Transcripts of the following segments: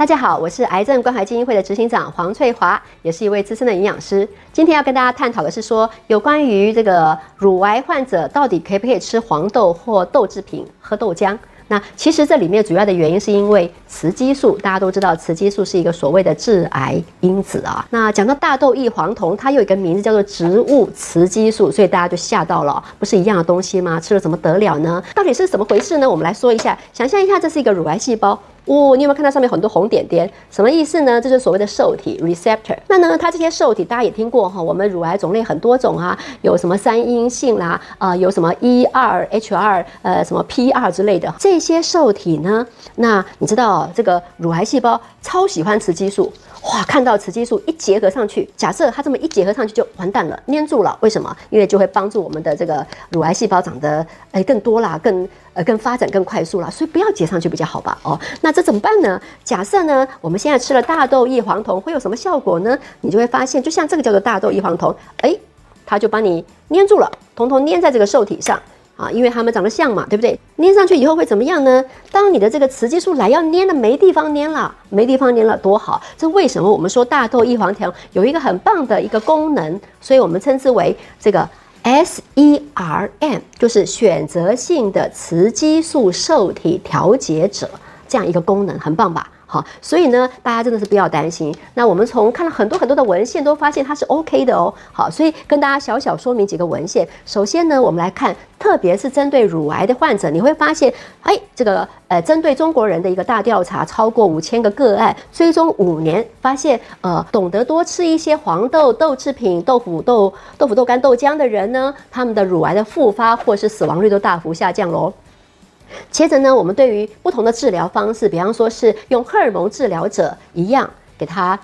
大家好，我是癌症关怀基金会的执行长黄翠华，也是一位资深的营养师。今天要跟大家探讨的是说，有关于这个乳癌患者到底可不可以吃黄豆或豆制品、喝豆浆？那其实这里面主要的原因是因为雌激素，大家都知道雌激素是一个所谓的致癌因子啊。那讲到大豆异黄酮，它有一个名字叫做植物雌激素，所以大家就吓到了，不是一样的东西吗？吃了怎么得了呢？到底是怎么回事呢？我们来说一下，想象一下，这是一个乳癌细胞。哦，你有没有看到上面很多红点点？什么意思呢？这是所谓的受体 receptor。那呢，它这些受体大家也听过哈，我们乳癌种类很多种啊，有什么三阴性啦，啊，有什么 E 二 H 二，呃，什么 P 二之类的这些受体呢？那你知道这个乳癌细胞超喜欢雌激素。哇，看到雌激素一结合上去，假设它这么一结合上去就完蛋了，粘住了。为什么？因为就会帮助我们的这个乳癌细胞长得哎更多啦，更呃更发展更快速啦。所以不要结上去比较好吧？哦，那这怎么办呢？假设呢，我们现在吃了大豆异黄酮会有什么效果呢？你就会发现，就像这个叫做大豆异黄酮，哎，它就帮你粘住了，统统粘在这个受体上。啊，因为它们长得像嘛，对不对？粘上去以后会怎么样呢？当你的这个雌激素来要粘的没地方粘了，没地方粘了，多好！这为什么我们说大豆异黄酮有一个很棒的一个功能？所以我们称之为这个 SERM，就是选择性的雌激素受体调节者这样一个功能，很棒吧？好，所以呢，大家真的是不要担心。那我们从看了很多很多的文献，都发现它是 OK 的哦。好，所以跟大家小小说明几个文献。首先呢，我们来看，特别是针对乳癌的患者，你会发现，哎，这个呃，针对中国人的一个大调查，超过五千个个案，追踪五年，发现呃，懂得多吃一些黄豆、豆制品、豆腐、豆豆腐、豆干、豆浆的人呢，他们的乳癌的复发或是死亡率都大幅下降喽。接着呢，我们对于不同的治疗方式，比方说是用荷尔蒙治疗者一样，给他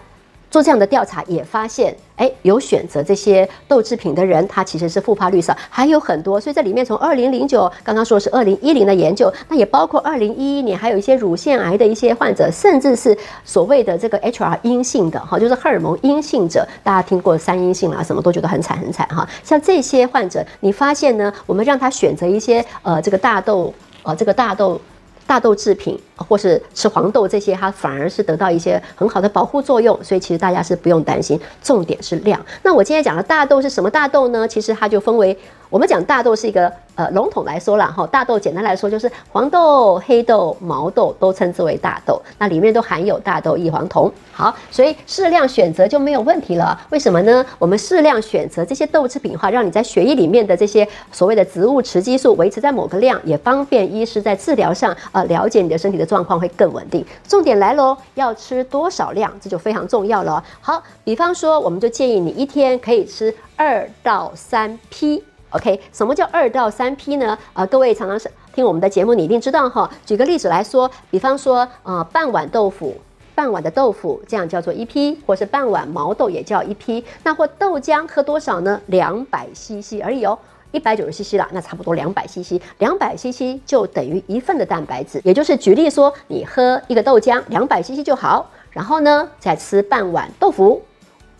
做这样的调查，也发现，哎，有选择这些豆制品的人，他其实是复发率少，还有很多。所以这里面从二零零九刚刚说是二零一零的研究，那也包括二零一一年，还有一些乳腺癌的一些患者，甚至是所谓的这个 HR 阴性的哈，就是荷尔蒙阴性者，大家听过三阴性啦，什么都觉得很惨很惨哈。像这些患者，你发现呢，我们让他选择一些呃这个大豆。啊，这个大豆、大豆制品，或是吃黄豆这些，它反而是得到一些很好的保护作用，所以其实大家是不用担心。重点是量。那我今天讲的大豆是什么大豆呢？其实它就分为。我们讲大豆是一个呃笼统来说啦，哈，大豆简单来说就是黄豆、黑豆、毛豆都称之为大豆，那里面都含有大豆异黄酮。好，所以适量选择就没有问题了。为什么呢？我们适量选择这些豆制品的话，让你在血液里面的这些所谓的植物雌激素维持在某个量，也方便医师在治疗上呃了解你的身体的状况会更稳定。重点来喽，要吃多少量，这就非常重要了。好，比方说，我们就建议你一天可以吃二到三批。OK，什么叫二到三批呢？啊，各位常常是听我们的节目，你一定知道哈。举个例子来说，比方说，呃，半碗豆腐，半碗的豆腐，这样叫做一批，或是半碗毛豆也叫一批。那或豆浆喝多少呢？两百 CC 而已哦，一百九十 CC 了，那差不多两百 CC，两百 CC 就等于一份的蛋白质。也就是举例说，你喝一个豆浆，两百 CC 就好，然后呢，再吃半碗豆腐。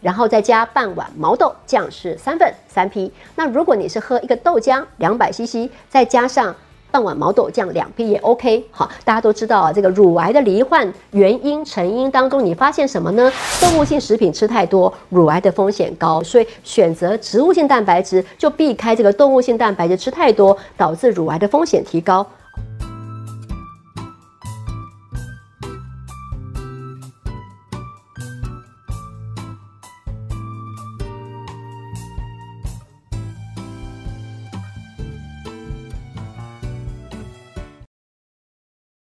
然后再加半碗毛豆，这样是三份三批。那如果你是喝一个豆浆两百 CC，再加上半碗毛豆，酱两批也 OK。好，大家都知道啊，这个乳癌的罹患原因成因当中，你发现什么呢？动物性食品吃太多，乳癌的风险高，所以选择植物性蛋白质就避开这个动物性蛋白质吃太多，导致乳癌的风险提高。